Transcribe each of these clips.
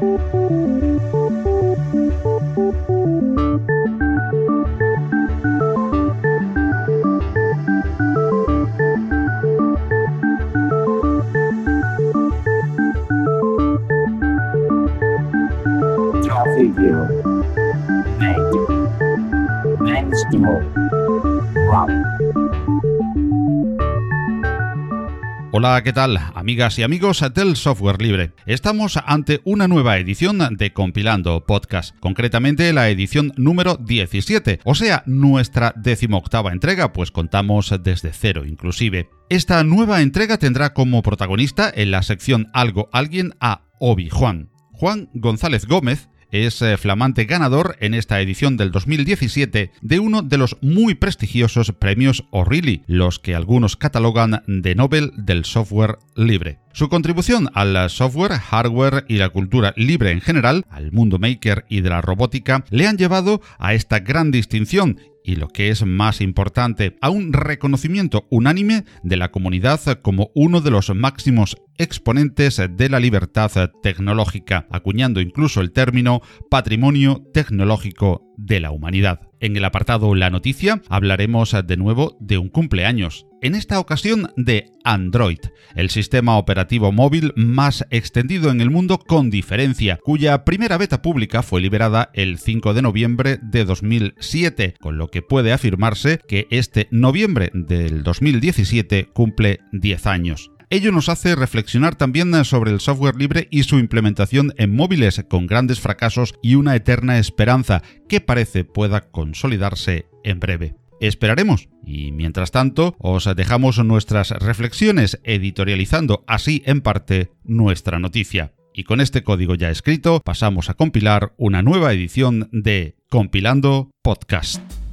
Música ¿qué tal? Amigas y amigos del software libre. Estamos ante una nueva edición de Compilando Podcast, concretamente la edición número 17, o sea, nuestra decimoctava entrega, pues contamos desde cero inclusive. Esta nueva entrega tendrá como protagonista en la sección Algo Alguien a Obi Juan. Juan González Gómez es eh, flamante ganador en esta edición del 2017 de uno de los muy prestigiosos premios O'Reilly, los que algunos catalogan de Nobel del software libre. Su contribución al software, hardware y la cultura libre en general, al mundo maker y de la robótica, le han llevado a esta gran distinción y lo que es más importante, a un reconocimiento unánime de la comunidad como uno de los máximos exponentes de la libertad tecnológica, acuñando incluso el término patrimonio tecnológico de la humanidad. En el apartado La Noticia hablaremos de nuevo de un cumpleaños, en esta ocasión de Android, el sistema operativo móvil más extendido en el mundo con diferencia, cuya primera beta pública fue liberada el 5 de noviembre de 2007, con lo que puede afirmarse que este noviembre del 2017 cumple 10 años. Ello nos hace reflexionar también sobre el software libre y su implementación en móviles con grandes fracasos y una eterna esperanza que parece pueda consolidarse en breve. Esperaremos y mientras tanto os dejamos nuestras reflexiones editorializando así en parte nuestra noticia. Y con este código ya escrito pasamos a compilar una nueva edición de Compilando Podcast.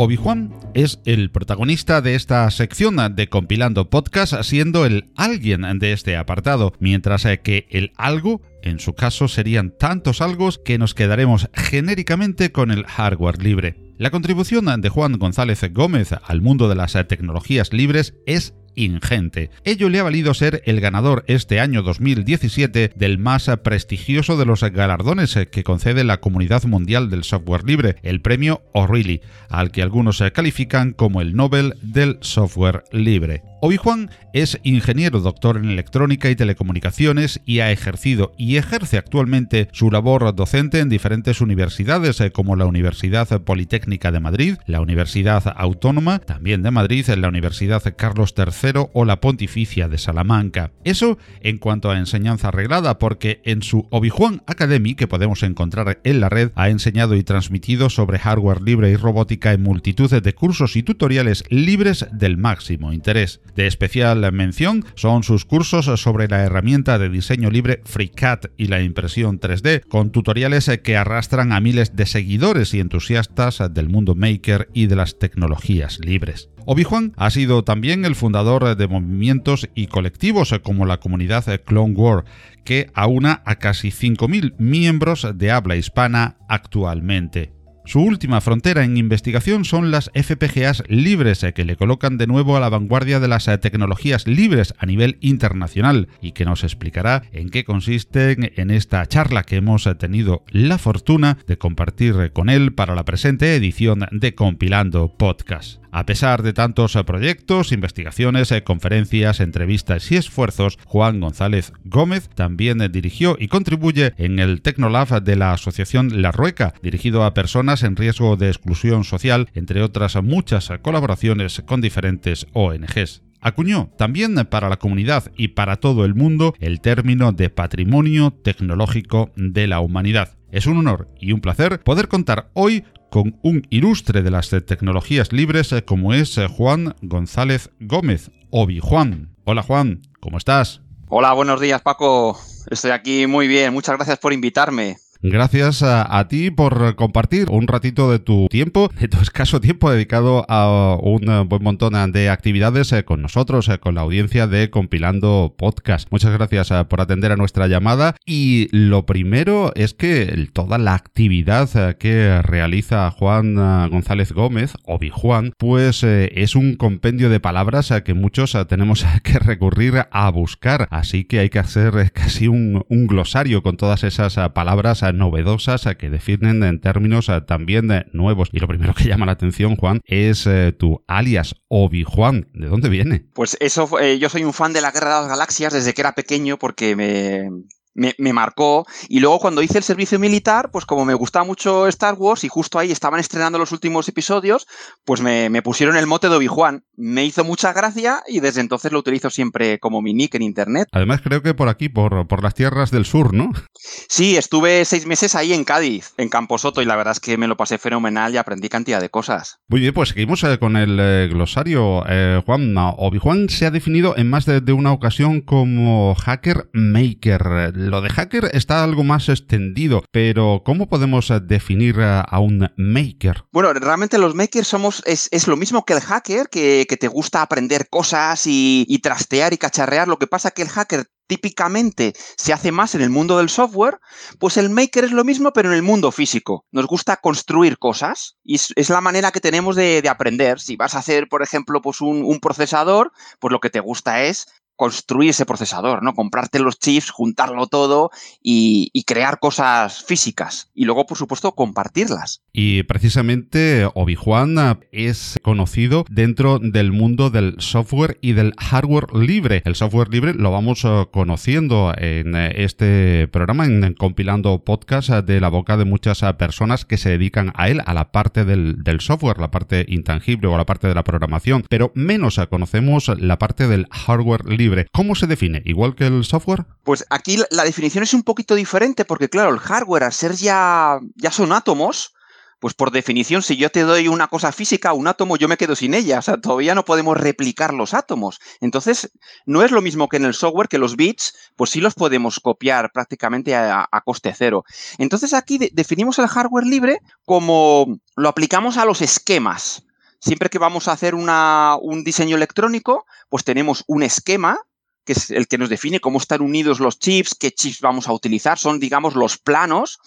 Obi-Juan es el protagonista de esta sección de Compilando Podcast, siendo el alguien de este apartado, mientras que el algo en su caso serían tantos algos que nos quedaremos genéricamente con el hardware libre. La contribución de Juan González Gómez al mundo de las tecnologías libres es ingente. Ello le ha valido ser el ganador este año 2017 del más prestigioso de los galardones que concede la Comunidad Mundial del Software Libre, el premio O'Reilly, al que algunos califican como el Nobel del Software Libre. Obi-Juan es ingeniero doctor en electrónica y telecomunicaciones y ha ejercido y ejerce actualmente su labor docente en diferentes universidades eh, como la Universidad Politécnica de Madrid, la Universidad Autónoma, también de Madrid, la Universidad Carlos III o la Pontificia de Salamanca. Eso en cuanto a enseñanza arreglada, porque en su Obi-Juan Academy, que podemos encontrar en la red, ha enseñado y transmitido sobre hardware libre y robótica en multitud de cursos y tutoriales libres del máximo interés. De especial mención son sus cursos sobre la herramienta de diseño libre FreeCAD y la impresión 3D, con tutoriales que arrastran a miles de seguidores y entusiastas del mundo maker y de las tecnologías libres. Obi-Juan ha sido también el fundador de movimientos y colectivos como la comunidad Clone War, que aúna a casi 5.000 miembros de habla hispana actualmente. Su última frontera en investigación son las FPGAs libres, eh, que le colocan de nuevo a la vanguardia de las eh, tecnologías libres a nivel internacional y que nos explicará en qué consisten en esta charla que hemos eh, tenido la fortuna de compartir con él para la presente edición de Compilando Podcast. A pesar de tantos proyectos, investigaciones, conferencias, entrevistas y esfuerzos, Juan González Gómez también dirigió y contribuye en el Tecnolab de la Asociación La Rueca, dirigido a personas en riesgo de exclusión social, entre otras muchas colaboraciones con diferentes ONGs. Acuñó también para la comunidad y para todo el mundo el término de patrimonio tecnológico de la humanidad. Es un honor y un placer poder contar hoy con un ilustre de las tecnologías libres eh, como es eh, Juan González Gómez, Obi Juan. Hola Juan, ¿cómo estás? Hola, buenos días Paco. Estoy aquí muy bien. Muchas gracias por invitarme. Gracias a, ti por compartir un ratito de tu tiempo, de tu escaso tiempo dedicado a un buen montón de actividades eh, con nosotros, eh, con la audiencia de Compilando Podcast. Muchas gracias eh, por atender a nuestra llamada y lo primero es que toda la actividad que realiza Juan González Gómez, o Juan, pues es un compendio de palabras que muchos tenemos que recurrir a buscar, así que hay que hacer casi un glosario con todas esas palabras novedosas que definen en términos también nuevos. Y lo primero que llama la atención, Juan, es eh, tu alias Obi-Juan. ¿De dónde viene? Pues eso, eh, yo soy un fan de la Guerra de las Galaxias desde que era pequeño porque me, me, marcó. Y luego cuando hice el servicio militar, pues como me gustaba mucho Star Wars y justo ahí estaban estrenando los últimos episodios, pues me, pusieron el mote de Obi-Juan. Me hizo mucha gracia y desde entonces lo utilizo siempre como mi nick en internet. Además creo que por aquí, por, por las tierras del sur, ¿no? Sí, estuve seis meses ahí en Cádiz, en Camposoto, y la verdad es que me lo pasé fenomenal y aprendí cantidad de cosas. Muy bien, pues seguimos eh, con el eh, glosario. Eh, Juan, Obi-Juan se ha definido en más de, de una ocasión como hacker maker lo de hacker está algo más extendido, pero ¿cómo podemos eh, definir a un maker? Bueno, realmente los makers somos, es, lo mismo que el hacker, que, te gusta aprender cosas y, y trastear y cacharrear. Lo que pasa que el hacker típicamente se hace más en el mundo del software, pues el maker es lo mismo, pero en el mundo físico. Nos gusta construir cosas y es, la manera que tenemos de, aprender. Si vas a hacer, por ejemplo, pues un, un, procesador, pues lo que te gusta es construir ese procesador, ¿no? Comprarte los chips, juntarlo todo y, crear cosas físicas. Y luego, por supuesto, compartirlas. Y precisamente Obi-Juan es conocido dentro del mundo del software y del hardware libre. El software libre lo vamos eh, conociendo en eh, este programa, en compilando podcast eh, de la boca de muchas personas que se dedican a él, a la parte del, del software, la parte intangible o la parte de la programación. Pero menos conocemos la parte del hardware libre ¿Cómo se define? ¿Igual que el software? Pues aquí la definición es un poquito diferente porque, claro, el hardware, al ser ya, ya son átomos, pues por definición, si yo te doy una cosa física, un átomo, yo me quedo sin ella. O sea, todavía no podemos replicar los átomos. Entonces, no es lo mismo que en el software, que los bits, pues sí los podemos copiar prácticamente a, coste cero. Entonces, aquí definimos el hardware libre como lo aplicamos a los esquemas. Siempre que vamos a hacer un diseño electrónico, pues tenemos un esquema que es el que nos define cómo están unidos los chips, qué chips vamos a utilizar, son, digamos, los planos,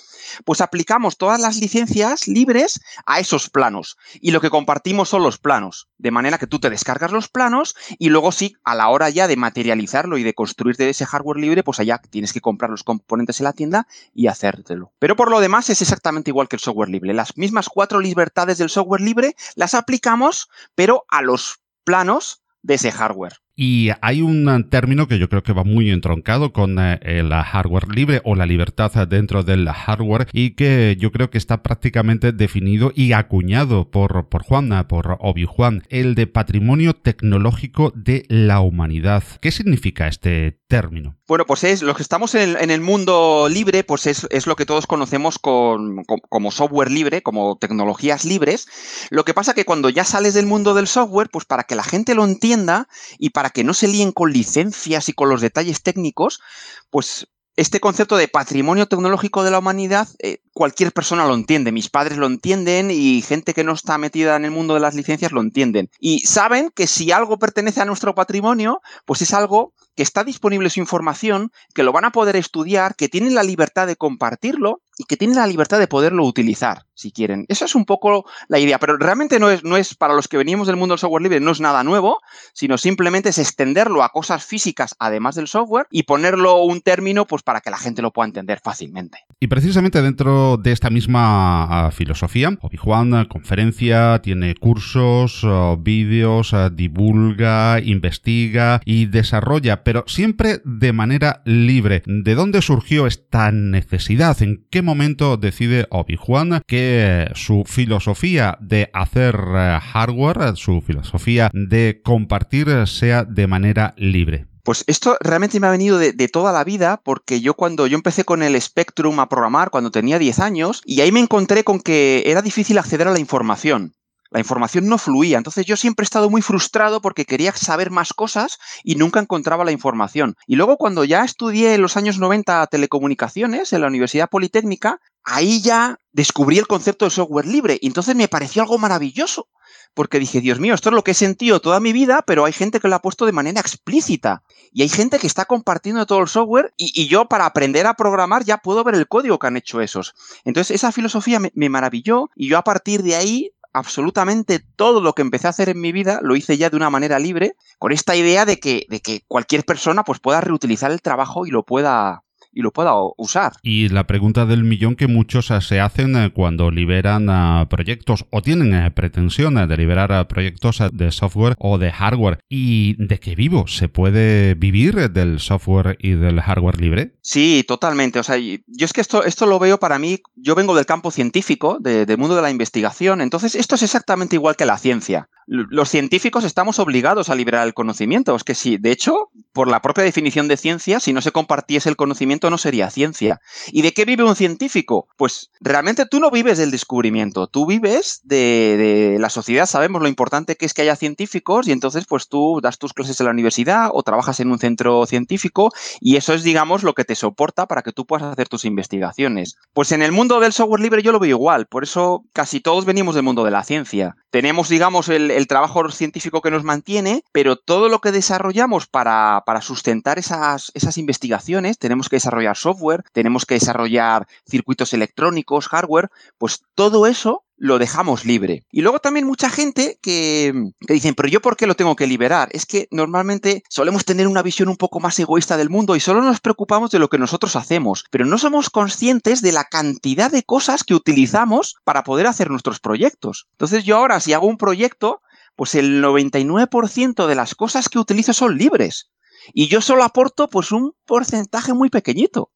pues aplicamos todas las licencias libres a esos planos. Y lo que compartimos son los planos. De manera que tú te descargas los planos y luego sí, a la hora ya de materializarlo y de construirte ese hardware libre, pues allá tienes que comprar los componentes en la tienda y hacértelo. Pero por lo demás es exactamente igual que el software libre. Las mismas cuatro libertades del software libre las aplicamos, pero a los planos de ese hardware. Y hay un término que yo creo que va muy entroncado con eh, el hardware libre o la libertad dentro del hardware y que yo creo que está prácticamente definido y acuñado por, por Juan, por Obi Juan, el de patrimonio tecnológico de la humanidad. ¿Qué significa este término? Bueno, pues es lo que estamos en el, mundo libre, pues es, lo que todos conocemos como software libre, como tecnologías libres. Lo que pasa que cuando ya sales del mundo del software, pues para que la gente lo entienda y para que no se líen con licencias y con los detalles técnicos, pues este concepto de patrimonio tecnológico de la humanidad, eh, cualquier persona lo entiende. Mis padres lo entienden y gente que no está metida en el mundo de las licencias lo entienden. Y saben que si algo pertenece a nuestro patrimonio, pues es algo que está disponible su información, que lo van a poder estudiar, que tienen la libertad de compartirlo y que tienen la libertad de poderlo utilizar, si quieren. Esa es un poco la idea, pero realmente no es, no es para los que venimos del mundo del software libre, no es nada nuevo, sino simplemente es extenderlo a cosas físicas además del software y ponerlo un término pues para que la gente lo pueda entender fácilmente. Y precisamente dentro de esta misma ah, filosofía, Obi-Juan ah, conferencia, tiene cursos, ah, vídeos, divulga, investiga y desarrolla, pero siempre de manera libre. ¿De dónde surgió esta necesidad? ¿En qué momento decide Obi-Juan que su filosofía de hacer eh, hardware, su filosofía de compartir sea de manera libre? Pues esto realmente me ha venido de, toda la vida, porque yo cuando yo empecé con el Spectrum a programar cuando tenía 10 años, y ahí me encontré con que era difícil acceder a la información. La información no fluía. Entonces yo siempre he estado muy frustrado porque quería saber más cosas y nunca encontraba la información. Y luego cuando ya estudié en los años 90 telecomunicaciones en la Universidad Politécnica, ahí ya descubrí el concepto de software libre y entonces me pareció algo maravilloso porque dije, Dios mío, esto es lo que he sentido toda mi vida, pero hay gente que lo ha puesto de manera explícita. Y hay gente que está compartiendo todo el software y, yo para aprender a programar ya puedo ver el código que han hecho esos. Entonces esa filosofía me, me maravilló y yo a partir de ahí absolutamente todo lo que empecé a hacer en mi vida lo hice ya de una manera libre, con esta idea de que, de que cualquier persona pues pueda reutilizar el trabajo y lo pueda, y lo pueda usar. Y la pregunta del millón que muchos eh, se hacen eh, cuando liberan eh, proyectos o tienen pretensiones de liberar proyectos de software o de hardware. ¿Y de qué vivo? ¿Se puede vivir del software y del hardware libre? Sí, totalmente. O sea, yo es que esto, esto lo veo para mí, yo vengo del campo científico, del mundo de la investigación, entonces esto es exactamente igual que la ciencia. Los científicos estamos obligados a liberar el conocimiento. Es que sí, de hecho, por la propia definición de ciencia, si no se compartiese el conocimiento no sería ciencia. ¿Y de qué vive un científico? Pues realmente tú no vives del descubrimiento, tú vives de, la sociedad, sabemos lo importante que es que haya científicos y entonces pues tú das tus clases en la universidad o trabajas en un centro científico y eso es digamos lo que te soporta para que tú puedas hacer tus investigaciones. Pues en el mundo del software libre yo lo veo igual, por eso casi todos venimos del mundo de la ciencia. Tenemos digamos el, trabajo científico que nos mantiene, pero todo lo que desarrollamos para, sustentar esas, investigaciones tenemos que desarrollar software, tenemos que desarrollar circuitos electrónicos, hardware, pues todo eso lo dejamos libre. Y luego también mucha gente que, que, dicen, pero yo por qué lo tengo que liberar? Es que normalmente solemos tener una visión un poco más egoísta del mundo y solo nos preocupamos de lo que nosotros hacemos, pero no somos conscientes de la cantidad de cosas que utilizamos para poder hacer nuestros proyectos. Entonces yo ahora si hago un proyecto, pues el 99% de las cosas que utilizo son libres y yo solo aporto pues un porcentaje muy pequeñito.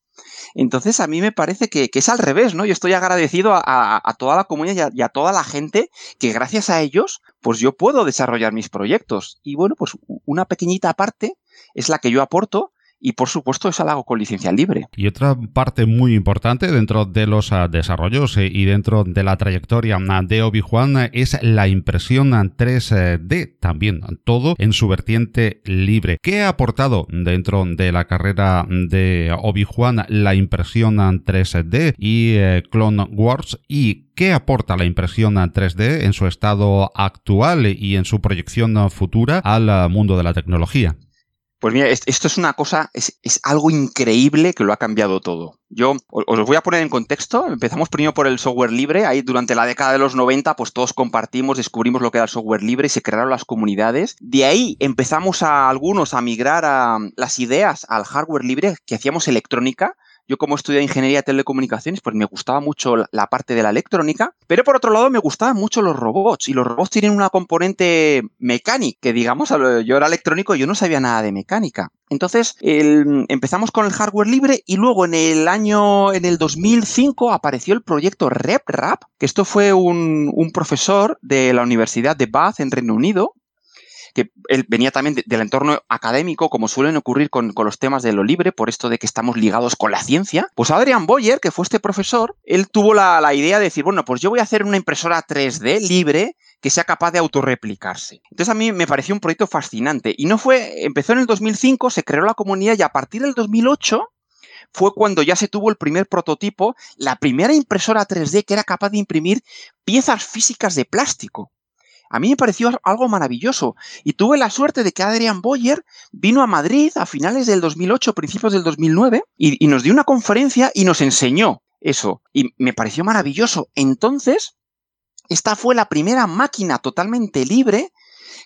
Entonces a mí me parece que, es al revés, ¿no? Yo estoy agradecido a, toda la comunidad y a, toda la gente que gracias a ellos, pues yo puedo desarrollar mis proyectos. Y bueno, pues una pequeñita parte es la que yo aporto y por supuesto es algo con licencia libre. Y otra parte muy importante dentro de los ah, desarrollos eh, y dentro de la trayectoria ah, de Obi-Wan es la impresión 3D también, todo en su vertiente libre. ¿Qué ha aportado dentro de la carrera de Obi-Wan la impresión 3D y eh, Clone Wars y ¿Qué aporta la impresión 3D en su estado actual y en su proyección futura al mundo de la tecnología? Pues mira, esto es una cosa, es, algo increíble que lo ha cambiado todo. Yo os voy a poner en contexto. Empezamos primero por el software libre. Ahí durante la década de los 90, pues todos compartimos, descubrimos lo que era el software libre y se crearon las comunidades. De ahí empezamos a algunos a migrar a las ideas al hardware libre que hacíamos electrónica yo como estudié ingeniería de telecomunicaciones, pues me gustaba mucho la parte de la electrónica, pero por otro lado me gustaban mucho los robots y los robots tienen una componente mecánica, que digamos, yo era electrónico y yo no sabía nada de mecánica. Entonces empezamos con el hardware libre y luego en el año, en el 2005 apareció el proyecto RepRap, que esto fue un, un profesor de la Universidad de Bath en Reino Unido, que él venía también del entorno académico, como suelen ocurrir con, los temas de lo libre, por esto de que estamos ligados con la ciencia. Pues Adrian Boyer, que fue este profesor, él tuvo la, idea de decir, bueno, pues yo voy a hacer una impresora 3D libre que sea capaz de autorreplicarse. Entonces a mí me pareció un proyecto fascinante. Y no fue, empezó en el 2005, se creó la comunidad y a partir del 2008 fue cuando ya se tuvo el primer prototipo, la primera impresora 3D que era capaz de imprimir piezas físicas de plástico. A mí me pareció algo maravilloso y tuve la suerte de que Adrian Boyer vino a Madrid a finales del 2008, principios del 2009 y, y nos dio una conferencia y nos enseñó eso y me pareció maravilloso. Entonces, esta fue la primera máquina totalmente libre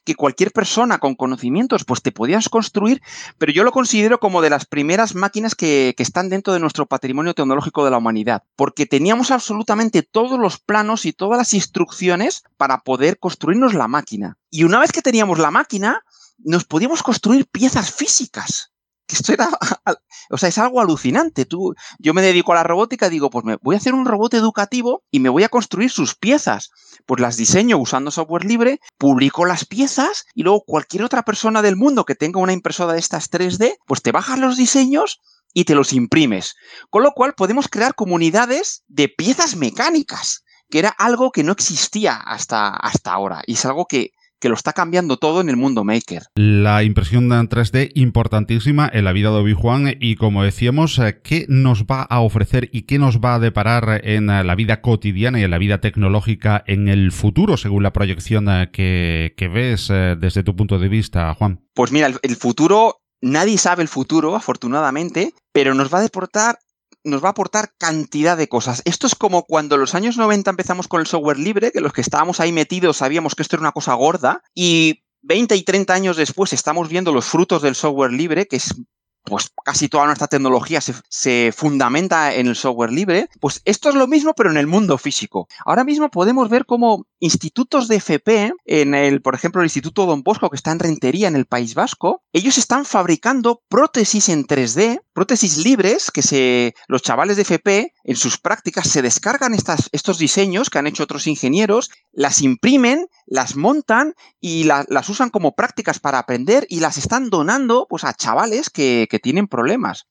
que cualquier persona con conocimientos pues te podías construir, pero yo lo considero como de las primeras máquinas que, que están dentro de nuestro patrimonio tecnológico de la humanidad, porque teníamos absolutamente todos los planos y todas las instrucciones para poder construirnos la máquina. Y una vez que teníamos la máquina, nos podíamos construir piezas físicas que esto era, o sea, es algo alucinante. Tú, yo me dedico a la robótica, digo, pues me voy a hacer un robot educativo y me voy a construir sus piezas. Pues las diseño usando software libre, publico las piezas y luego cualquier otra persona del mundo que tenga una impresora de estas 3D, pues te bajas los diseños y te los imprimes. Con lo cual podemos crear comunidades de piezas mecánicas que era algo que no existía hasta, hasta ahora. Y es algo que que lo está cambiando todo en el mundo maker. La impresión 3D importantísima en la vida de Obi-Wan y como decíamos, eh, ¿qué nos va a ofrecer y qué nos va a deparar en eh, la vida cotidiana y en la vida tecnológica en el futuro, según la proyección eh, que, ves desde tu punto de vista, Juan? Pues mira, el, el futuro Nadie sabe el futuro, afortunadamente, pero nos va a deportar nos va a aportar cantidad de cosas. Esto es como cuando en los años 90 empezamos con el software libre, que los que estábamos ahí metidos sabíamos que esto era una cosa gorda, y 20 y 30 años después estamos viendo los frutos del software libre, que es pues casi toda nuestra tecnología se, fundamenta en el software libre, pues esto es lo mismo pero en el mundo físico. Ahora mismo podemos ver cómo institutos de FP, en el, por ejemplo, el Instituto Don Bosco que está en Rentería, en el País Vasco, ellos están fabricando prótesis en 3D, prótesis libres que se, los chavales de FP en sus prácticas se descargan estas, estos diseños que han hecho otros ingenieros, las imprimen, las montan y las usan como prácticas para aprender y las están donando pues, a chavales que, que tienen problemas,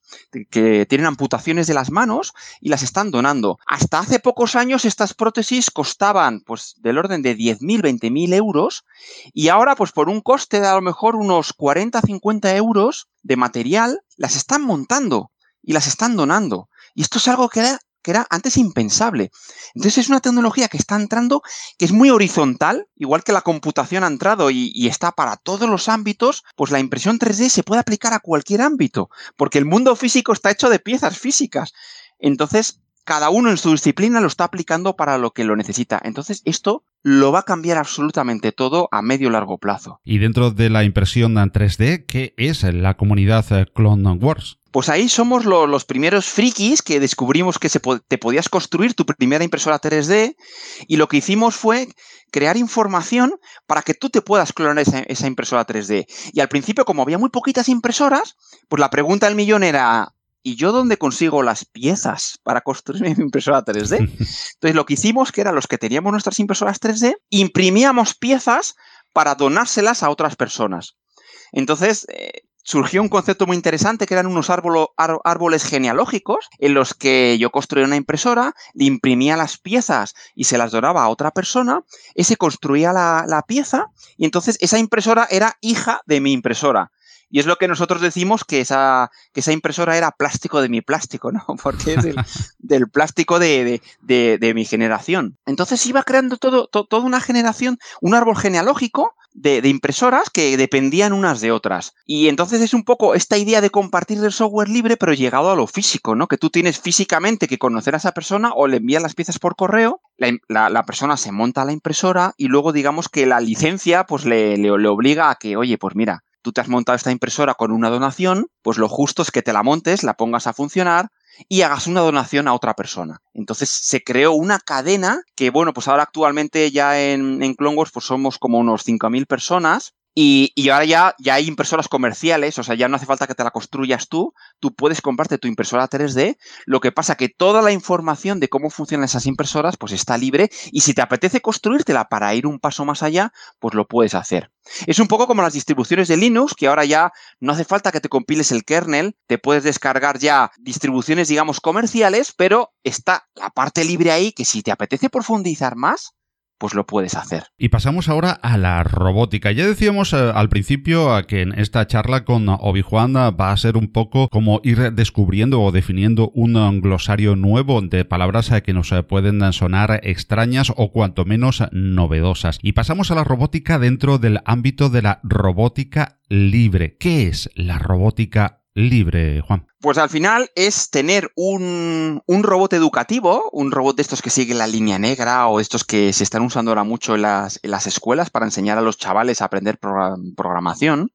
que tienen amputaciones de las manos y las están donando. Hasta hace pocos años estas prótesis costaban pues del orden de 10.000, 20.000 euros y ahora pues por un coste de a lo mejor unos 40, 50 euros de material las están montando y las están donando. Y esto es algo que era que era antes impensable. Entonces es una tecnología que está entrando, que es muy horizontal, igual que la computación ha entrado y, está para todos los ámbitos, pues la impresión 3D se puede aplicar a cualquier ámbito, porque el mundo físico está hecho de piezas físicas. Entonces, cada uno en su disciplina lo está aplicando para lo que lo necesita. Entonces, esto lo va a cambiar absolutamente todo a medio largo plazo. Y dentro de la impresión 3D, ¿qué es la comunidad Clone Wars? Pues ahí somos los primeros frikis que descubrimos que se te podías construir tu primera impresora 3D y lo que hicimos fue crear información para que tú te puedas clonar esa, esa, impresora 3D. Y al principio, como había muy poquitas impresoras, pues la pregunta del millón era, ¿y yo dónde consigo las piezas para construir mi impresora 3D? Entonces lo que hicimos, que era los que teníamos nuestras impresoras 3D, imprimíamos piezas para donárselas a otras personas. Entonces, eh, surgió un concepto muy interesante que eran unos árboles genealógicos en los que yo construía una impresora, le imprimía las piezas y se las donaba a otra persona, ese construía la, la pieza y entonces esa impresora era hija de mi impresora. Y es lo que nosotros decimos que esa, que esa impresora era plástico de mi plástico, ¿no? Porque es del, plástico de, mi generación. Entonces iba creando todo, toda una generación, un árbol genealógico de, impresoras que dependían unas de otras. Y entonces es un poco esta idea de compartir el software libre, pero llegado a lo físico, ¿no? Que tú tienes físicamente que conocer a esa persona o le envías las piezas por correo, la, la, persona se monta a la impresora y luego digamos que la licencia pues le, le obliga a que, oye, pues mira, tú te has montado esta impresora con una donación, pues lo justo es que te la montes, la pongas a funcionar y hagas una donación a otra persona. Entonces se creó una cadena que, bueno, pues ahora actualmente ya en, en Clone Wars pues somos como unos 5.000 personas y, ahora ya, ya hay impresoras comerciales, o sea, ya no hace falta que te la construyas tú, tú puedes comprarte tu impresora 3D, lo que pasa que toda la información de cómo funcionan esas impresoras pues está libre y si te apetece construírtela para ir un paso más allá, pues lo puedes hacer. Es un poco como las distribuciones de Linux, que ahora ya no hace falta que te compiles el kernel, te puedes descargar ya distribuciones, digamos, comerciales, pero está la parte libre ahí que si te apetece profundizar más, pues lo puedes hacer. Y pasamos ahora a la robótica. Ya decíamos eh, al principio que en esta charla con Obi-Wan va a ser un poco como ir descubriendo o definiendo un glosario nuevo de palabras eh, que nos eh, pueden sonar extrañas o cuanto menos novedosas. Y pasamos a la robótica dentro del ámbito de la robótica libre. ¿Qué es la robótica libre, Juan? Pues al final es tener un, robot educativo, un robot de estos que sigue la línea negra o estos que se están usando ahora mucho en las, en las escuelas para enseñar a los chavales a aprender programación.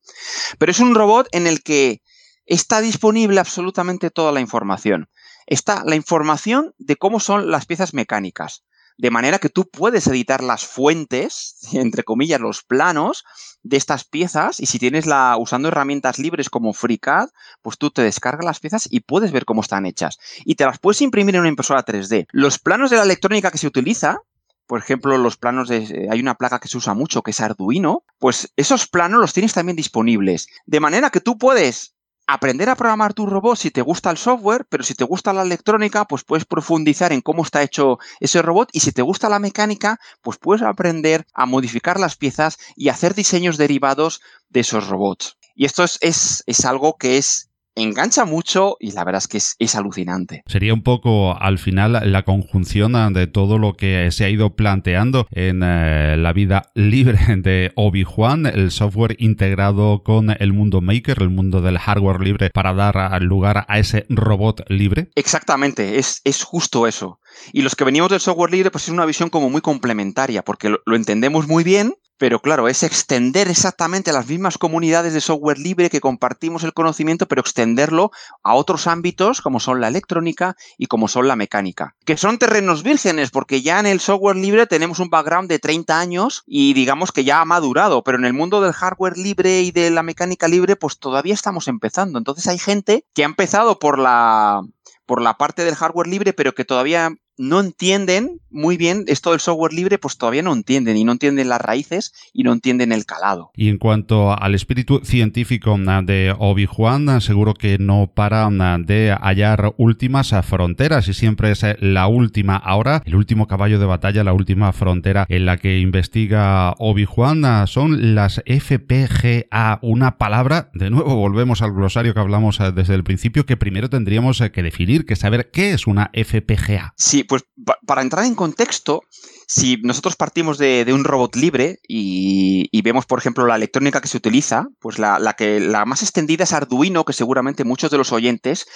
Pero es un robot en el que está disponible absolutamente toda la información. Está la información de cómo son las piezas mecánicas, de manera que tú puedes editar las fuentes, entre comillas, los planos de estas piezas y si tienes la usando herramientas libres como FreeCAD, pues tú te descargas las piezas y puedes ver cómo están hechas y te las puedes imprimir en una impresora 3D. Los planos de la electrónica que se utiliza por ejemplo, los planos de. Hay una placa que se usa mucho que es Arduino. Pues esos planos los tienes también disponibles. De manera que tú puedes aprender a programar tu robot si te gusta el software, pero si te gusta la electrónica, pues puedes profundizar en cómo está hecho ese robot y si te gusta la mecánica, pues puedes aprender a modificar las piezas y hacer diseños derivados de esos robots. Y esto es, es, es algo que es engancha mucho y la verdad es que es, alucinante. Sería un poco al final la conjunción de todo lo que se ha ido planteando en eh, la vida libre de Obi-Wan, el software integrado con el mundo maker, el mundo del hardware libre para dar lugar a ese robot libre. Exactamente, es, es justo eso. Y los que venimos del software libre, pues es una visión como muy complementaria, porque lo entendemos muy bien, pero claro, es extender exactamente las mismas comunidades de software libre que compartimos el conocimiento, pero extenderlo a otros ámbitos como son la electrónica y como son la mecánica. Que son terrenos vírgenes, porque ya en el software libre tenemos un background de 30 años y digamos que ya ha madurado, pero en el mundo del hardware libre y de la mecánica libre, pues todavía estamos empezando. Entonces hay gente que ha empezado por la por la parte del hardware libre, pero que todavía no entienden muy bien esto del software libre, pues todavía no entienden y no entienden las raíces y no entienden el calado. Y en cuanto al espíritu científico de Obi-Wan, seguro que no para de hallar últimas fronteras y siempre es la última ahora, el último caballo de batalla, la última frontera en la que investiga Obi-Wan son las FPGA, una palabra, de nuevo volvemos al glosario que hablamos desde el principio, que primero tendríamos que definir, que saber qué es una FPGA. Sí, pues para entrar en contexto, si nosotros partimos de, un robot libre y, vemos, por ejemplo, la electrónica que se utiliza, pues la, que, la más extendida es Arduino, que seguramente muchos de los oyentes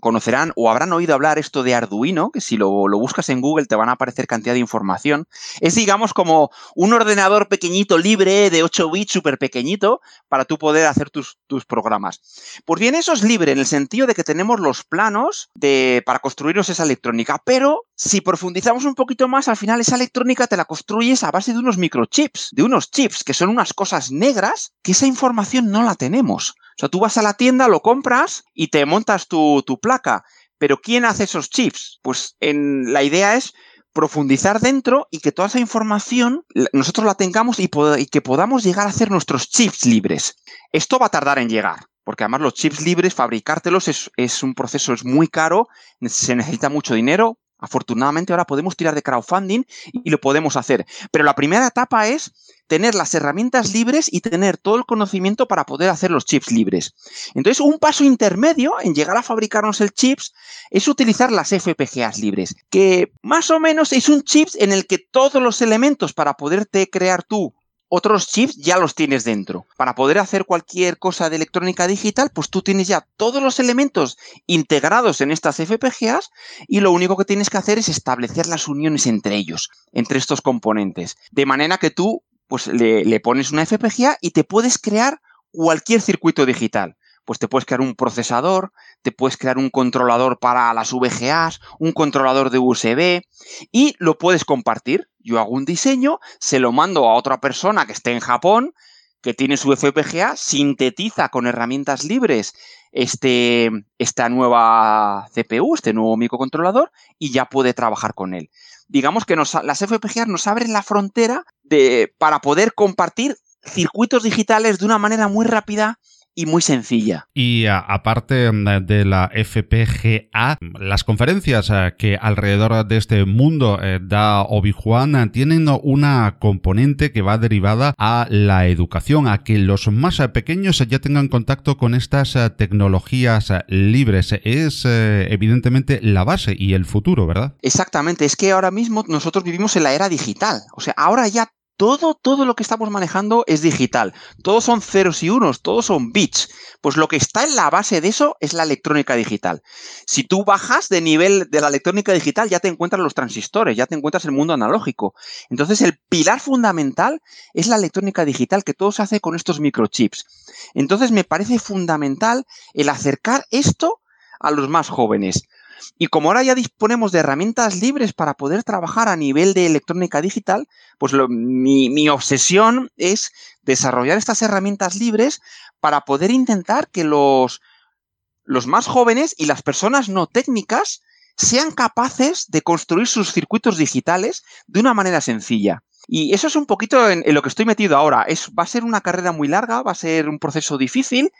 conocerán o habrán oído hablar esto de Arduino, que si lo, buscas en Google te van a aparecer cantidad de información. Es, digamos, como un ordenador pequeñito libre de 8 bits, súper pequeñito, para tú poder hacer tus, programas. Pues bien, eso es libre en el sentido de que tenemos los planos de, para construirnos esa electrónica, pero si profundizamos un poquito más, al final esa electrónica te la construyes a base de unos microchips, de unos chips que son unas cosas negras que esa información no la tenemos. O sea, tú vas a la tienda, lo compras y te montas tu, placa. Pero ¿quién hace esos chips? Pues en, la idea es profundizar dentro y que toda esa información nosotros la tengamos y, que podamos llegar a hacer nuestros chips libres. Esto va a tardar en llegar, porque además los chips libres, fabricártelos es, es un proceso, es muy caro, se necesita mucho dinero, Afortunadamente ahora podemos tirar de crowdfunding y lo podemos hacer. Pero la primera etapa es tener las herramientas libres y tener todo el conocimiento para poder hacer los chips libres. Entonces, un paso intermedio en llegar a fabricarnos el chips es utilizar las FPGAs libres, que más o menos es un chip en el que todos los elementos para poderte crear tú otros chips ya los tienes dentro. Para poder hacer cualquier cosa de electrónica digital, pues tú tienes ya todos los elementos integrados en estas FPGAs y lo único que tienes que hacer es establecer las uniones entre ellos, entre estos componentes. De manera que tú pues le, le pones una FPGA y te puedes crear cualquier circuito digital pues te puedes crear un procesador, te puedes crear un controlador para las VGAs, un controlador de USB y lo puedes compartir. Yo hago un diseño, se lo mando a otra persona que esté en Japón, que tiene su FPGA, sintetiza con herramientas libres este, esta nueva CPU, este nuevo microcontrolador, y ya puede trabajar con él. Digamos que las FPGA nos abren la frontera de, para poder compartir circuitos digitales de una manera muy rápida y muy sencilla. Y aparte mm, de la FPGA, las conferencias eh, que alrededor de este mundo eh, da Obi-Wan eh, tienen una componente que va derivada a la educación, a que los más pequeños ya tengan contacto con estas tecnologías libres. Es evidentemente la base y el futuro, ¿verdad? Exactamente, es que ahora mismo nosotros vivimos en la era digital. O sea, ahora ya todo, todo lo que estamos manejando es digital. Todos son ceros y unos, todos son bits. Pues lo que está en la base de eso es la electrónica digital. Si tú bajas de nivel de la electrónica digital, ya te encuentras los transistores, ya te encuentras el mundo analógico. Entonces, el pilar fundamental es la electrónica digital, que todo se hace con estos microchips. Entonces, me parece fundamental el acercar esto a los más jóvenes. Y como ahora ya disponemos de herramientas libres para poder trabajar a nivel de electrónica digital, pues mi, obsesión es desarrollar estas herramientas libres para poder intentar que los, los más jóvenes y las personas no técnicas sean capaces de construir sus circuitos digitales de una manera sencilla. Y eso es un poquito en, lo que estoy metido ahora. Es, va a ser una carrera muy larga, va a ser un proceso difícil,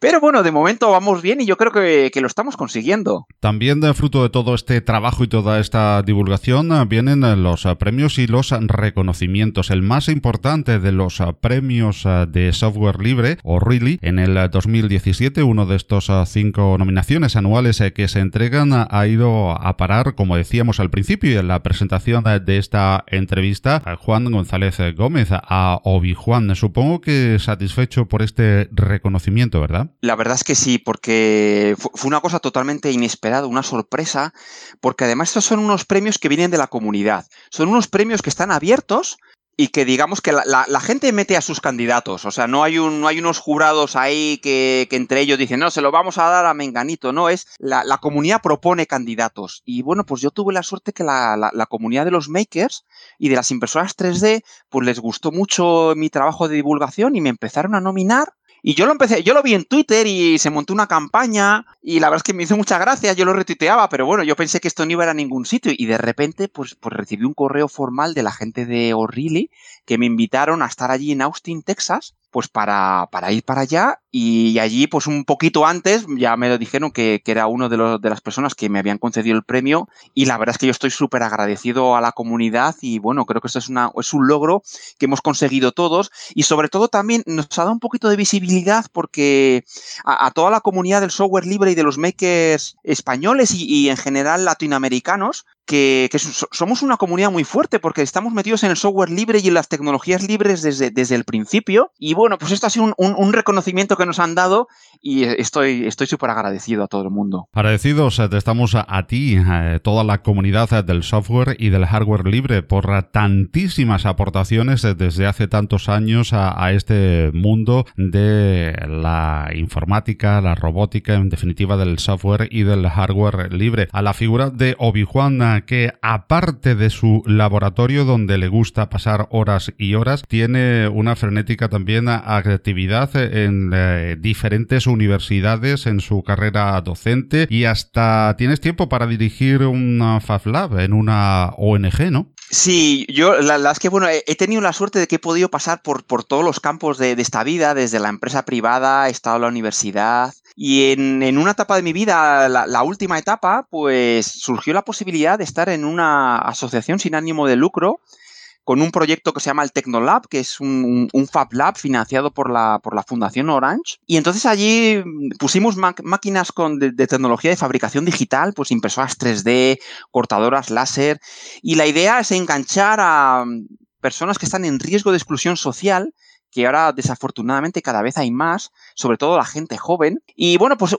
Pero bueno, de momento vamos bien y yo creo que, lo estamos consiguiendo. También de fruto de todo este trabajo y toda esta divulgación vienen los premios y los reconocimientos. El más importante de los premios de software libre, o Really, en el 2017, uno de estos cinco nominaciones anuales que se entregan ha ido a parar, como decíamos al principio y en la presentación de esta entrevista, a Juan González Gómez, a Obi Juan. Supongo que satisfecho por este reconocimiento, ¿verdad? La verdad es que sí, porque fue una cosa totalmente inesperada, una sorpresa, porque además estos son unos premios que vienen de la comunidad. Son unos premios que están abiertos y que digamos que la, gente mete a sus candidatos. O sea, no hay, un, no hay unos jurados ahí que, entre ellos dicen, no, se lo vamos a dar a Menganito. No, es la, comunidad propone candidatos. Y bueno, pues yo tuve la suerte que la, comunidad de los makers y de las impresoras 3D, pues les gustó mucho mi trabajo de divulgación y me empezaron a nominar y yo lo empecé, yo lo vi en Twitter y se montó una campaña y la verdad es que me hizo muchas gracias, yo lo retuiteaba, pero bueno, yo pensé que esto no iba a, ir a ningún sitio y de repente pues, pues recibí un correo formal de la gente de O'Reilly que me invitaron a estar allí en Austin, Texas, pues para, para, ir para allá y allí pues un poquito antes ya me lo dijeron que, que era uno de, los, de las personas que me habían concedido el premio y la verdad es que yo estoy súper agradecido a la comunidad y bueno, creo que esto es, una, es un logro que hemos conseguido todos y sobre todo también nos ha dado un poquito de visibilidad porque a, toda la comunidad del software libre y de los makers españoles y, y en general latinoamericanos que, somos una comunidad muy fuerte porque estamos metidos en el software libre y en las tecnologías libres desde, desde el principio. Y bueno, pues esto ha sido un, reconocimiento que nos han dado y estoy estoy súper agradecido a todo el mundo. Agradecidos eh, te estamos a, ti, a eh, toda la comunidad eh, del software y del hardware libre por tantísimas aportaciones desde hace tantos años a, a este mundo de la informática, la robótica, en definitiva del software y del hardware libre. A la figura de Que aparte de su laboratorio donde le gusta pasar horas y horas, tiene una frenética también actividad en eh, diferentes universidades en su carrera docente y hasta tienes tiempo para dirigir un Fab Lab en una ONG, ¿no? Sí, yo la verdad es que bueno, he, tenido la suerte de que he podido pasar por, por todos los campos de, de, esta vida, desde la empresa privada, he estado en la universidad, y en, una etapa de mi vida, la, última etapa, pues surgió la posibilidad de estar en una asociación sin ánimo de lucro con un proyecto que se llama el Tecnolab, que es un, Fab Lab financiado por la, por la Fundación Orange. Y entonces allí pusimos máquinas con, de, tecnología de fabricación digital, pues impresoras 3D, cortadoras láser. Y la idea es enganchar a personas que están en riesgo de exclusión social que ahora desafortunadamente cada vez hay más, sobre todo la gente joven, y bueno, pues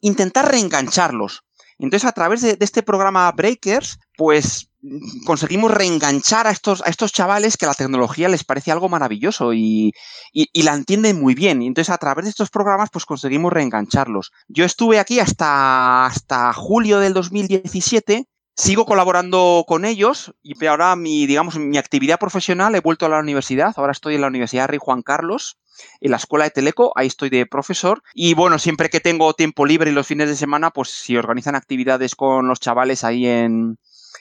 intentar reengancharlos. Entonces, a través de, este programa Breakers, pues conseguimos reenganchar a estos, a estos chavales que la tecnología les parece algo maravilloso y, y, la entienden muy bien. Entonces, a través de estos programas, pues conseguimos reengancharlos. Yo estuve aquí hasta, hasta julio del 2017 Sigo colaborando con ellos y ahora mi, digamos, mi actividad profesional he vuelto a la universidad. Ahora estoy en la Universidad Rey Juan Carlos, en la escuela de Teleco, ahí estoy de profesor. Y bueno, siempre que tengo tiempo libre y los fines de semana, pues si organizan actividades con los chavales ahí en,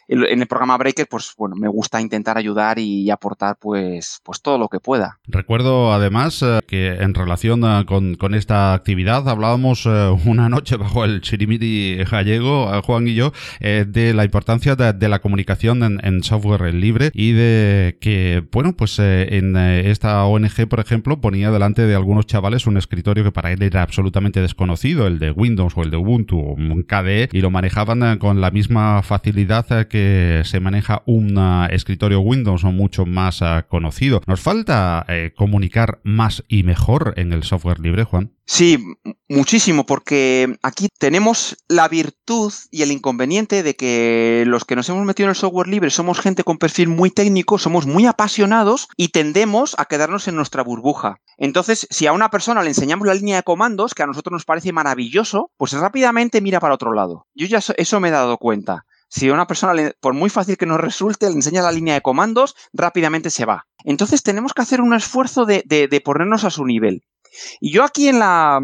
en el programa Breaker, pues bueno, me gusta intentar ayudar y aportar pues, pues todo lo que pueda. Recuerdo además eh, que en relación eh, con, esta actividad hablábamos eh, una noche bajo el chirimiri gallego, Juan y yo, de la importancia de, la comunicación en, software libre y de que, bueno, pues en esta ONG, por ejemplo, ponía delante de algunos chavales un escritorio que para él era absolutamente desconocido, el de Windows o el de Ubuntu, un KDE, y lo manejaban con la misma facilidad que se maneja un escritorio Windows mucho más ah, conocido. ¿Nos falta eh, comunicar más y mejor en el software libre, Juan? Sí, muchísimo, porque aquí tenemos la virtud y el inconveniente de que los que nos hemos metido en el software libre somos gente con perfil muy técnico, somos muy apasionados y tendemos a quedarnos en nuestra burbuja. Entonces, si a una persona le enseñamos la línea de comandos, que a nosotros nos parece maravilloso, pues rápidamente mira para otro lado. Yo ya eso me he dado cuenta. Si una persona, por muy fácil que nos resulte, le enseña la línea de comandos, rápidamente se va. Entonces tenemos que hacer un esfuerzo de, ponernos a su nivel. Y yo aquí en la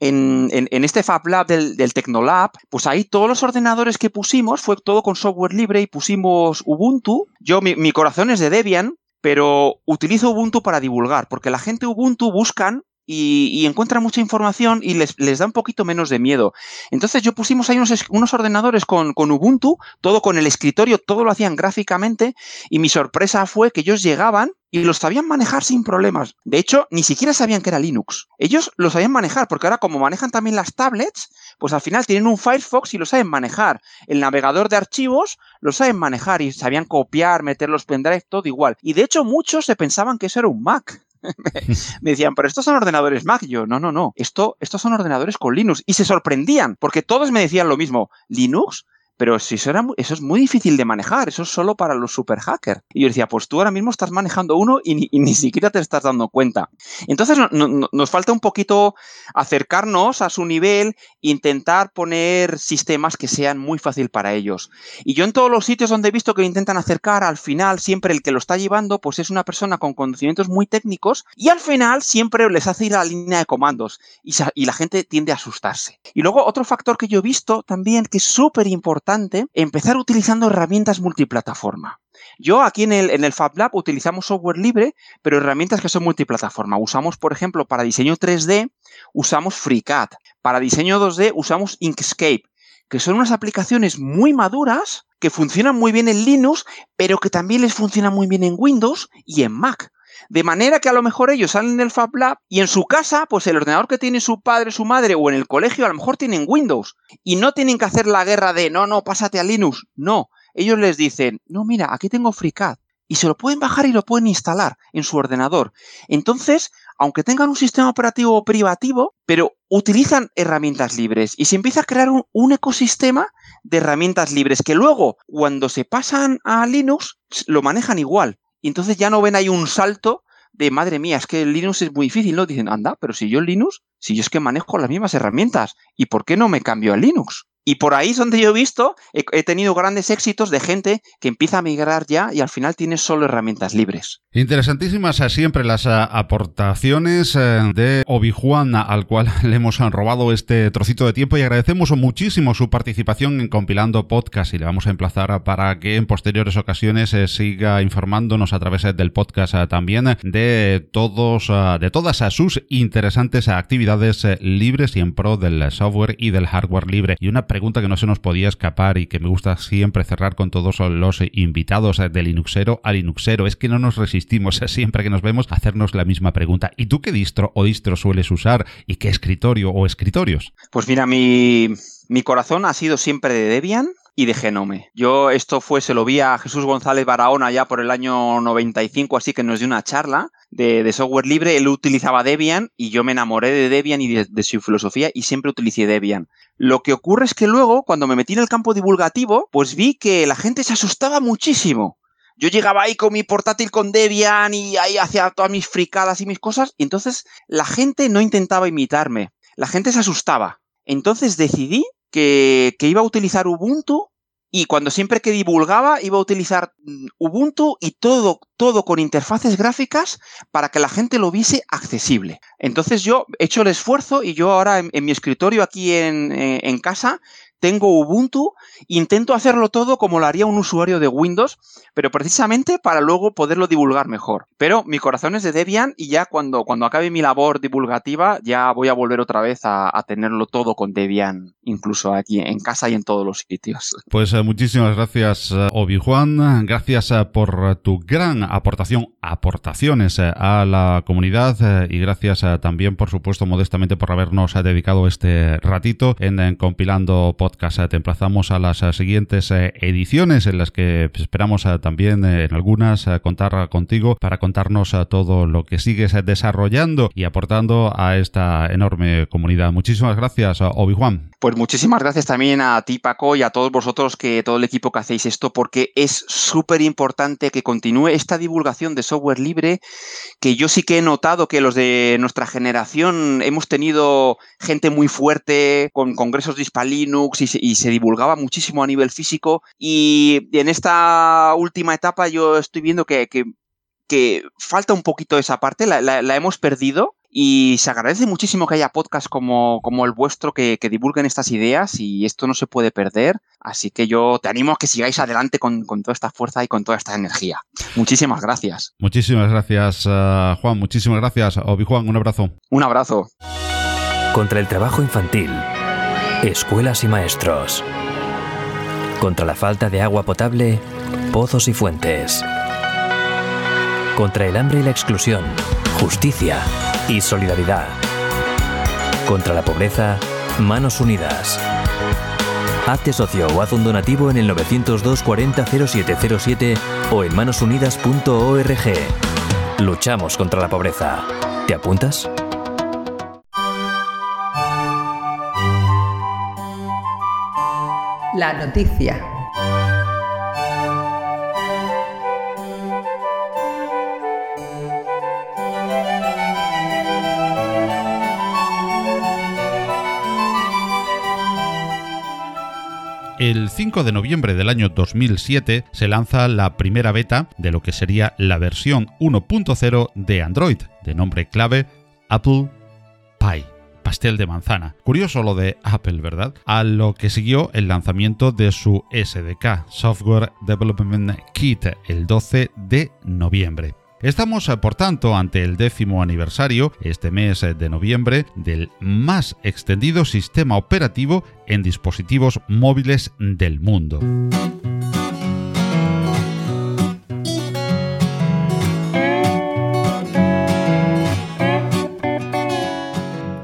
en, este Fab Lab del, Tecnolab, pues ahí todos los ordenadores que pusimos fue todo con software libre y pusimos Ubuntu. Yo mi, mi corazón es de Debian, pero utilizo Ubuntu para divulgar, porque la gente Ubuntu buscan y, encuentran mucha información y les, les, da un poquito menos de miedo. Entonces yo pusimos ahí unos, unos ordenadores con, con, Ubuntu, todo con el escritorio, todo lo hacían gráficamente y mi sorpresa fue que ellos llegaban y los sabían manejar sin problemas. De hecho, ni siquiera sabían que era Linux. Ellos lo sabían manejar porque ahora como manejan también las tablets, pues al final tienen un Firefox y lo saben manejar. El navegador de archivos lo saben manejar y sabían copiar, meter los pendrives, todo igual. Y de hecho muchos se pensaban que eso era un Mac. me decían, pero estos son ordenadores Mac. Yo, no, no, no. Esto, estos son ordenadores con Linux. Y se sorprendían, porque todos me decían lo mismo. ¿Linux? Pero si eso, era, eso es muy difícil de manejar, eso es solo para los super hackers. Y yo decía, pues tú ahora mismo estás manejando uno y ni, siquiera te estás dando cuenta. Entonces nos falta un poquito acercarnos a su nivel, intentar poner sistemas que sean muy fácil para ellos. Y yo en todos los sitios donde he visto que intentan acercar, al final siempre el que lo está llevando, pues es una persona con conocimientos muy técnicos y al final siempre les hace ir a la línea de comandos y, y la gente tiende a asustarse. Y luego otro factor que yo he visto también que es súper importante empezar utilizando herramientas multiplataforma. Yo aquí en el, en el Fab Lab utilizamos software libre, pero herramientas que son multiplataforma. Usamos, por ejemplo, para diseño 3D, usamos FreeCAD. Para diseño 2D, usamos Inkscape, que son unas aplicaciones muy maduras que funcionan muy bien en Linux, pero que también les funcionan muy bien en Windows y en Mac. De manera que a lo mejor ellos salen del Fab Lab y en su casa, pues el ordenador que tiene su padre, su madre o en el colegio, a lo mejor tienen Windows. Y no tienen que hacer la guerra de no, no, pásate a Linux. No. Ellos les dicen, no, mira, aquí tengo FreeCAD. Y se lo pueden bajar y lo pueden instalar en su ordenador. Entonces, aunque tengan un sistema operativo privativo, pero utilizan herramientas libres y se empieza a crear un, un, ecosistema de herramientas libres que luego, cuando se pasan a Linux, lo manejan igual. Y entonces ya no ven ahí un salto de madre mía, es que Linux es muy difícil, ¿no? Dicen, anda, pero si yo Linux, si yo es que manejo las mismas herramientas, ¿y por qué no me cambio a Linux? Y por ahí es donde yo he visto, he, tenido grandes éxitos de gente que empieza a migrar ya y al final tiene solo herramientas libres. Interesantísimas eh, siempre las eh, aportaciones eh, de Obi-Juan, al cual le hemos robado este trocito de tiempo y agradecemos muchísimo su participación en compilando podcast y le vamos a emplazar para que en posteriores ocasiones siga informándonos a través del podcast también de todos, de todas sus interesantes actividades libres y en pro del software y del hardware libre. Y una pregunta que no se nos podía escapar y que me gusta siempre cerrar con todos los invitados de Linuxero a Linuxero es que no nos resistimos siempre que nos vemos a hacernos la misma pregunta. ¿Y tú qué distro o distro sueles usar y qué escritorio o escritorios? Pues mira, mi, mi corazón ha sido siempre de Debian y de Genome. Yo esto fue, se lo vi a Jesús González Barahona ya por el año 95, así que nos dio una charla de, software libre. Él utilizaba Debian y yo me enamoré de Debian y de, su filosofía y siempre utilicé Debian. Lo que ocurre es que luego, cuando me metí en el campo divulgativo, pues vi que la gente se asustaba muchísimo. Yo llegaba ahí con mi portátil con Debian y ahí hacía todas mis fricadas y mis cosas, y entonces la gente no intentaba imitarme. La gente se asustaba. Entonces decidí que, iba a utilizar Ubuntu y cuando siempre que divulgaba iba a utilizar mm, Ubuntu y todo, todo con interfaces gráficas para que la gente lo viese accesible. Entonces yo he hecho el esfuerzo y yo ahora en, mi escritorio aquí en, eh, en casa tengo Ubuntu, intento hacerlo todo como lo haría un usuario de Windows, pero precisamente para luego poderlo divulgar mejor. Pero mi corazón es de Debian y ya cuando, cuando acabe mi labor divulgativa ya voy a volver otra vez a, tenerlo todo con Debian, incluso aquí en casa y en todos los sitios. Pues eh, muchísimas gracias, eh, Obi Juan. Gracias eh, por tu gran aportación, aportaciones a la comunidad y gracias también, por supuesto, modestamente por habernos dedicado este ratito en, compilando podcast te emplazamos a las eh, siguientes eh, ediciones en las que pues, esperamos eh, también en algunas contar contigo para contarnos todo lo que sigues desarrollando y aportando a esta enorme comunidad. Muchísimas gracias, Obi Juan. Pues muchísimas gracias también a ti, Paco, y a todos vosotros, que todo el equipo que hacéis esto, porque es súper importante que continúe esta divulgación de software libre, que yo sí que he notado que los de nuestra generación hemos tenido gente muy fuerte con congresos de Hispalinux y se, divulgaba muchísimo a nivel físico. Y en esta última etapa yo estoy viendo que, falta un poquito esa parte, la, hemos perdido Y se agradece muchísimo que haya podcasts como, como el vuestro que, que, divulguen estas ideas y esto no se puede perder. Así que yo te animo a que sigáis adelante con, con toda esta fuerza y con toda esta energía. Muchísimas gracias. Muchísimas gracias, uh, Juan. Muchísimas gracias. Obi Juan, un abrazo. Un abrazo. Contra el trabajo infantil. Escuelas y maestros. Contra la falta de agua potable, pozos y fuentes. Contra el hambre y la exclusión, justicia y solidaridad. Contra la pobreza, manos unidas. Hazte socio o haz un donativo en el 902 40 0707 o en manosunidas.org. Luchamos contra la pobreza. ¿Te apuntas? La noticia. El 5 de noviembre del año 2007 se lanza la primera beta de lo que sería la versión 1.0 de Android, de nombre clave Apple Pie pastel de manzana. Curioso lo de Apple, ¿verdad? A lo que siguió el lanzamiento de su SDK, Software Development Kit, el 12 de noviembre. Estamos, por tanto, ante el décimo aniversario, este mes de noviembre, del más extendido sistema operativo en dispositivos móviles del mundo.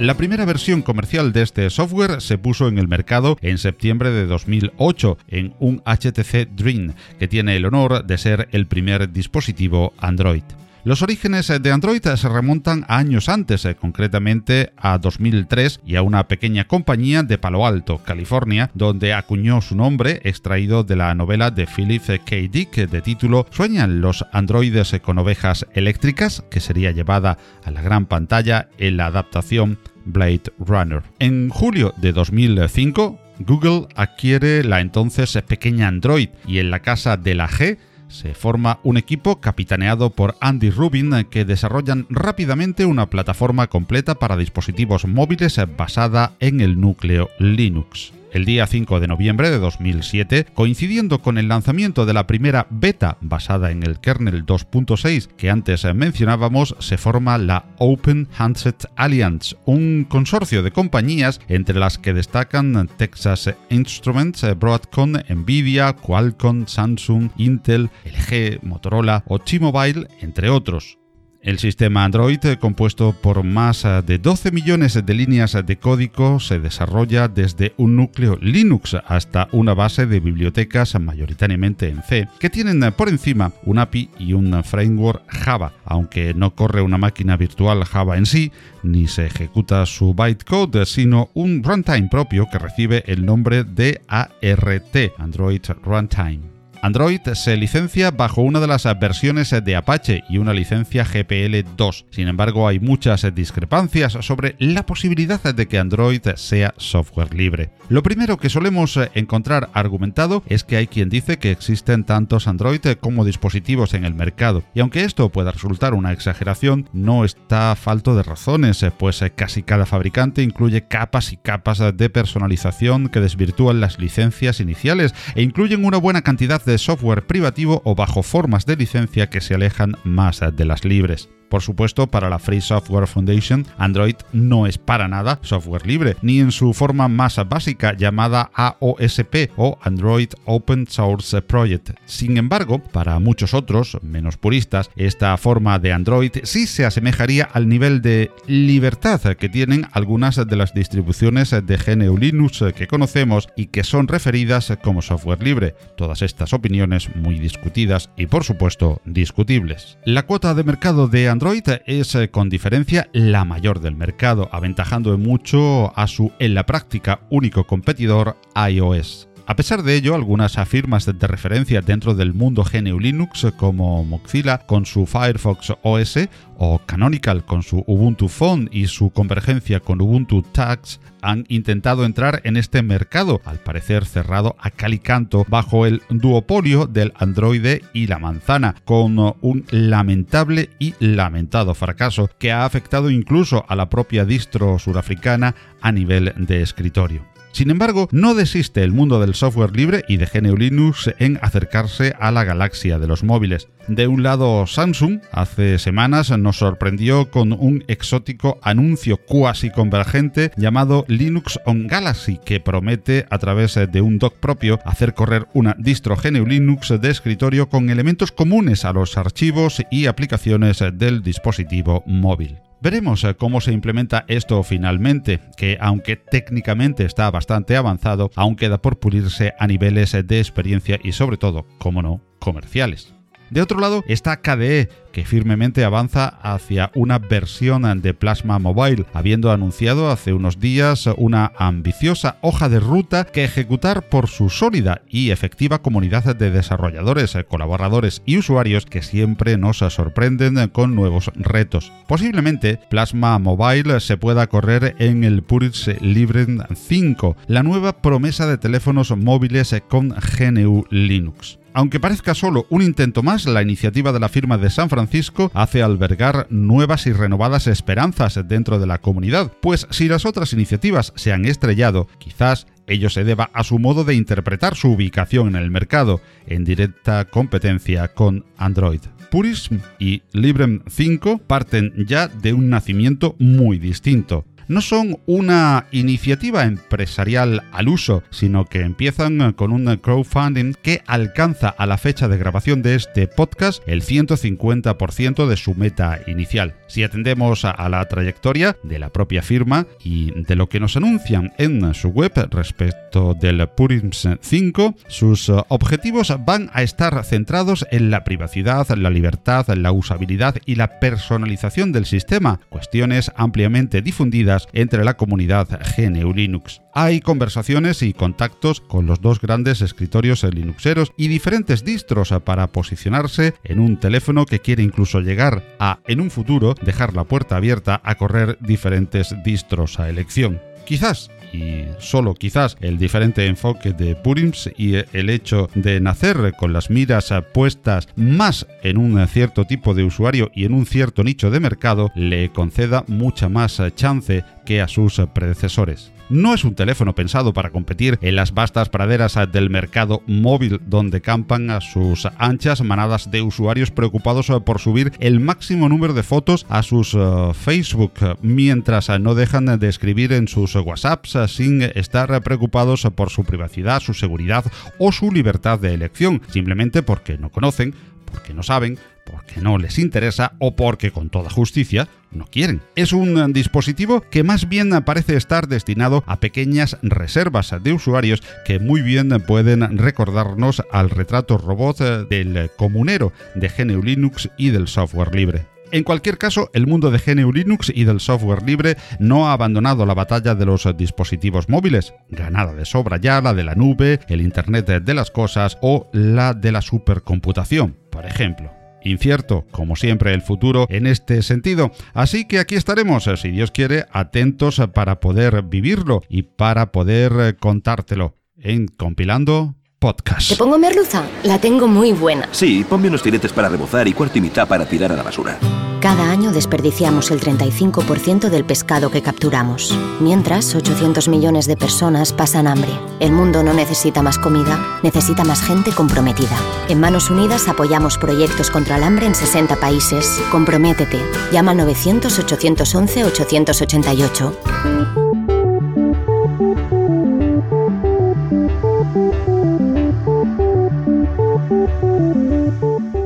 La primera versión comercial de este software se puso en el mercado en septiembre de 2008 en un HTC Dream, que tiene el honor de ser el primer dispositivo Android. Los orígenes de Android se remontan a años antes, concretamente a 2003 y a una pequeña compañía de Palo Alto, California, donde acuñó su nombre extraído de la novela de Philip K. Dick de título ¿Sueñan los androides con ovejas eléctricas? que sería llevada a la gran pantalla en la adaptación Blade Runner. En julio de 2005, Google adquiere la entonces pequeña Android y en la casa de la G se forma un equipo capitaneado por Andy Rubin que desarrollan rápidamente una plataforma completa para dispositivos móviles basada en el núcleo Linux el día 5 de noviembre de 2007, coincidiendo con el lanzamiento de la primera beta basada en el kernel 2.6 que antes mencionábamos, se forma la Open Handset Alliance, un consorcio de compañías entre las que destacan Texas Instruments, Broadcom, Nvidia, Qualcomm, Samsung, Intel, LG, Motorola o T-Mobile, entre otros. El sistema Android, compuesto por más eh, de 12 millones de líneas de código, se desarrolla desde un núcleo Linux hasta una base de bibliotecas mayoritariamente en C, que tienen eh, por encima un API y un framework Java, aunque no corre una máquina virtual Java en sí, ni se ejecuta su bytecode, sino un runtime propio que recibe el nombre de ART, Android Runtime. Android se licencia bajo una de las versiones de Apache y una licencia GPL 2. Sin embargo, hay muchas discrepancias sobre la posibilidad de que Android sea software libre. Lo primero que solemos encontrar argumentado es que hay quien dice que existen tantos Android como dispositivos en el mercado, y aunque esto pueda resultar una exageración, no está falto de razones, pues casi cada fabricante incluye capas y capas de personalización que desvirtúan las licencias iniciales e incluyen una buena cantidad de de software privativo o bajo formas de licencia que se alejan más de las libres. Por supuesto, para la Free Software Foundation, Android no es para nada software libre, ni en su forma más básica llamada AOSP o Android Open Source Project. Sin embargo, para muchos otros, menos puristas, esta forma de Android sí se asemejaría al nivel de libertad que tienen algunas de las distribuciones de GNU Linux que conocemos y que son referidas como software libre. Todas estas opiniones muy discutidas y por supuesto discutibles. La cuota de mercado de Android Android es eh, con diferencia la mayor del mercado, aventajando en mucho a su en la práctica único competidor iOS. A pesar de ello, algunas firmas de referencia dentro del mundo GNU Linux como Mozilla con su Firefox OS o Canonical con su Ubuntu Phone y su convergencia con Ubuntu Tags han intentado entrar en este mercado, al parecer cerrado a cal y canto, bajo el duopolio del Android y la manzana, con un lamentable y lamentado fracaso que ha afectado incluso a la propia distro surafricana a nivel de escritorio. Sin embargo, no desiste el mundo del software libre y de GNU Linux en acercarse a la galaxia de los móviles. De un lado, Samsung hace semanas nos sorprendió con un exótico anuncio cuasi convergente llamado Linux on Galaxy, que promete a través de un dock propio hacer correr una distro GNU Linux de escritorio con elementos comunes a los archivos y aplicaciones del dispositivo móvil. Veremos eh, cómo se implementa esto finalmente, que aunque técnicamente está bastante avanzado, aún queda por pulirse a niveles de experiencia y sobre todo, como no, comerciales. De otro lado está KDE, que firmemente avanza hacia una versión de Plasma Mobile, habiendo anunciado hace unos días una ambiciosa hoja de ruta que ejecutar por su sólida y efectiva comunidad de desarrolladores, colaboradores y usuarios que siempre nos sorprenden con nuevos retos. Posiblemente Plasma Mobile se pueda correr en el Puris Libre 5, la nueva promesa de teléfonos móviles con GNU Linux. Aunque parezca solo un intento más, la iniciativa de la firma de San Francisco hace albergar nuevas y renovadas esperanzas dentro de la comunidad, pues si las otras iniciativas se han estrellado, quizás ello se deba a su modo de interpretar su ubicación en el mercado, en directa competencia con Android. Purism y Librem 5 parten ya de un nacimiento muy distinto no son una iniciativa empresarial al uso, sino que empiezan con un crowdfunding que alcanza a la fecha de grabación de este podcast el 150% de su meta inicial. Si atendemos a la trayectoria de la propia firma y de lo que nos anuncian en su web respecto del Purims 5, sus objetivos van a estar centrados en la privacidad, la libertad, la usabilidad y la personalización del sistema, cuestiones ampliamente difundidas entre la comunidad GNU Linux. Hay conversaciones y contactos con los dos grandes escritorios linuxeros y diferentes distros para posicionarse en un teléfono que quiere incluso llegar a, en un futuro, dejar la puerta abierta a correr diferentes distros a elección. Quizás y solo quizás el diferente enfoque de Purims y el hecho de nacer con las miras puestas más en un cierto tipo de usuario y en un cierto nicho de mercado le conceda mucha más chance que a sus predecesores. No es un teléfono pensado para competir en las vastas praderas del mercado móvil donde campan a sus anchas manadas de usuarios preocupados por subir el máximo número de fotos a sus eh, Facebook mientras no dejan de escribir en sus WhatsApps sin estar preocupados por su privacidad, su seguridad o su libertad de elección, simplemente porque no conocen, porque no saben, porque no les interesa o porque con toda justicia no quieren. Es un dispositivo que más bien parece estar destinado a pequeñas reservas de usuarios que muy bien pueden recordarnos al retrato robot del comunero de GNU Linux y del software libre. En cualquier caso, el mundo de GNU Linux y del software libre no ha abandonado la batalla de los dispositivos móviles, ganada de sobra ya la de la nube, el Internet de las cosas o la de la supercomputación, por ejemplo. Incierto, como siempre, el futuro en este sentido. Así que aquí estaremos, si Dios quiere, atentos para poder vivirlo y para poder contártelo en Compilando Podcast. ¿Te pongo merluza? La tengo muy buena. Sí, ponme unos filetes para rebozar y cuarto y mitad para tirar a la basura. Cada año desperdiciamos el 35% del pescado que capturamos. Mientras, 800 millones de personas pasan hambre. El mundo no necesita más comida, necesita más gente comprometida. En Manos Unidas apoyamos proyectos contra el hambre en 60 países. Comprométete. Llama al 900-811-888.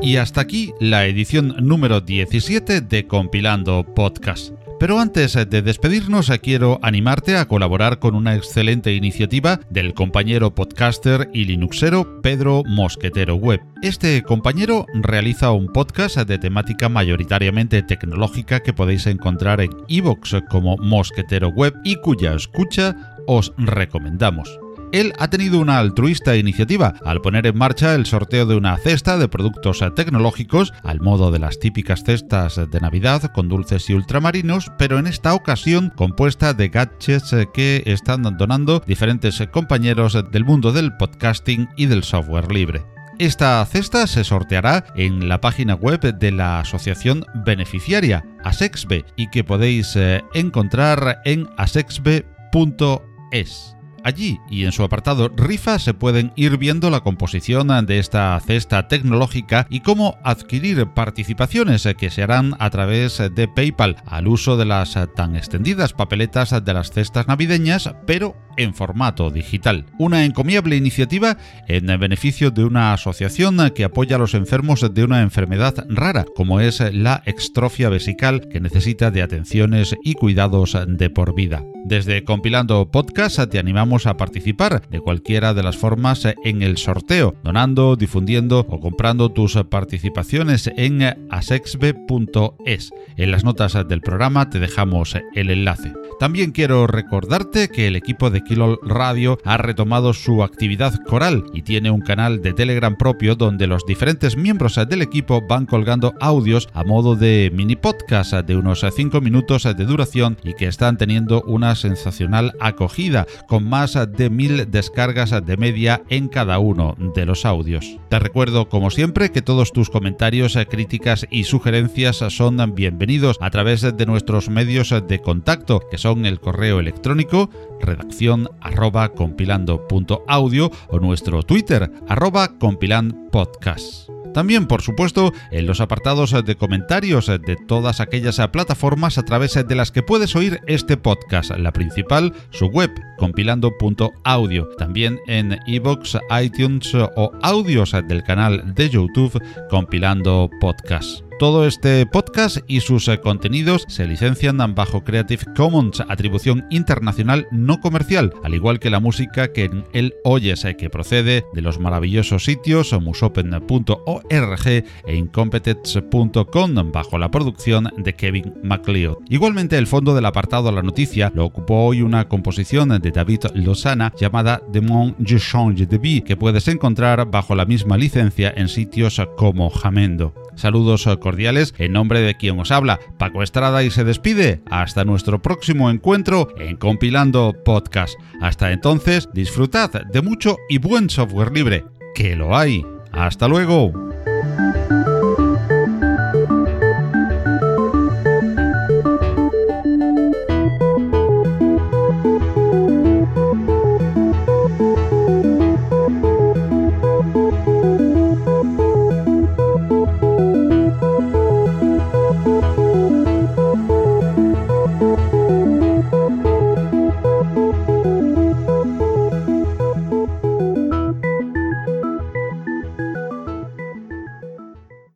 Y hasta aquí la edición número 17 de Compilando Podcast. Pero antes de despedirnos, quiero animarte a colaborar con una excelente iniciativa del compañero podcaster y linuxero Pedro Mosquetero Web. Este compañero realiza un podcast de temática mayoritariamente tecnológica que podéis encontrar en iVoox como Mosquetero Web y cuya escucha os recomendamos. Él ha tenido una altruista iniciativa al poner en marcha el sorteo de una cesta de productos tecnológicos al modo de las típicas cestas de Navidad con dulces y ultramarinos, pero en esta ocasión compuesta de gadgets que están donando diferentes compañeros del mundo del podcasting y del software libre. Esta cesta se sorteará en la página web de la asociación beneficiaria ASEXBE y que podéis eh, encontrar en asexbe.es. Allí y en su apartado Rifa se pueden ir viendo la composición de esta cesta tecnológica y cómo adquirir participaciones que se harán a través de PayPal al uso de las tan extendidas papeletas de las cestas navideñas, pero en formato digital. Una encomiable iniciativa en beneficio de una asociación que apoya a los enfermos de una enfermedad rara, como es la extrofia vesical, que necesita de atenciones y cuidados de por vida. Desde Compilando Podcast te animamos a participar de cualquiera de las formas en el sorteo, donando, difundiendo o comprando tus participaciones en asexbe.es. En las notas del programa te dejamos el enlace. También quiero recordarte que el equipo de Kilol Radio ha retomado su actividad coral y tiene un canal de Telegram propio donde los diferentes miembros del equipo van colgando audios a modo de mini podcast de unos 5 minutos de duración y que están teniendo una sensacional acogida con más de mil descargas de media en cada uno de los audios. Te recuerdo como siempre que todos tus comentarios, críticas y sugerencias son bienvenidos a través de nuestros medios de contacto que son el correo electrónico redacción arroba compilando.audio o nuestro Twitter arroba compilandpodcast. También, por supuesto, en los apartados de comentarios de todas aquellas plataformas a través de las que puedes oír este podcast, la principal, su web, compilando.audio. También en iBox, iTunes o audios del canal de YouTube Compilando Podcast. Todo este podcast y sus eh, contenidos se licencian bajo Creative Commons, atribución internacional no comercial, al igual que la música que en él oyes, eh, que procede de los maravillosos sitios musopen.org e incompetence.com bajo la producción de Kevin MacLeod. Igualmente el fondo del apartado La Noticia lo ocupó hoy una composición de David Lozana llamada The Monde Je Change de Vie, que puedes encontrar bajo la misma licencia en sitios como Jamendo. Saludos cordiales en nombre de quien os habla, Paco Estrada, y se despide. Hasta nuestro próximo encuentro en Compilando Podcast. Hasta entonces, disfrutad de mucho y buen software libre, que lo hay. Hasta luego.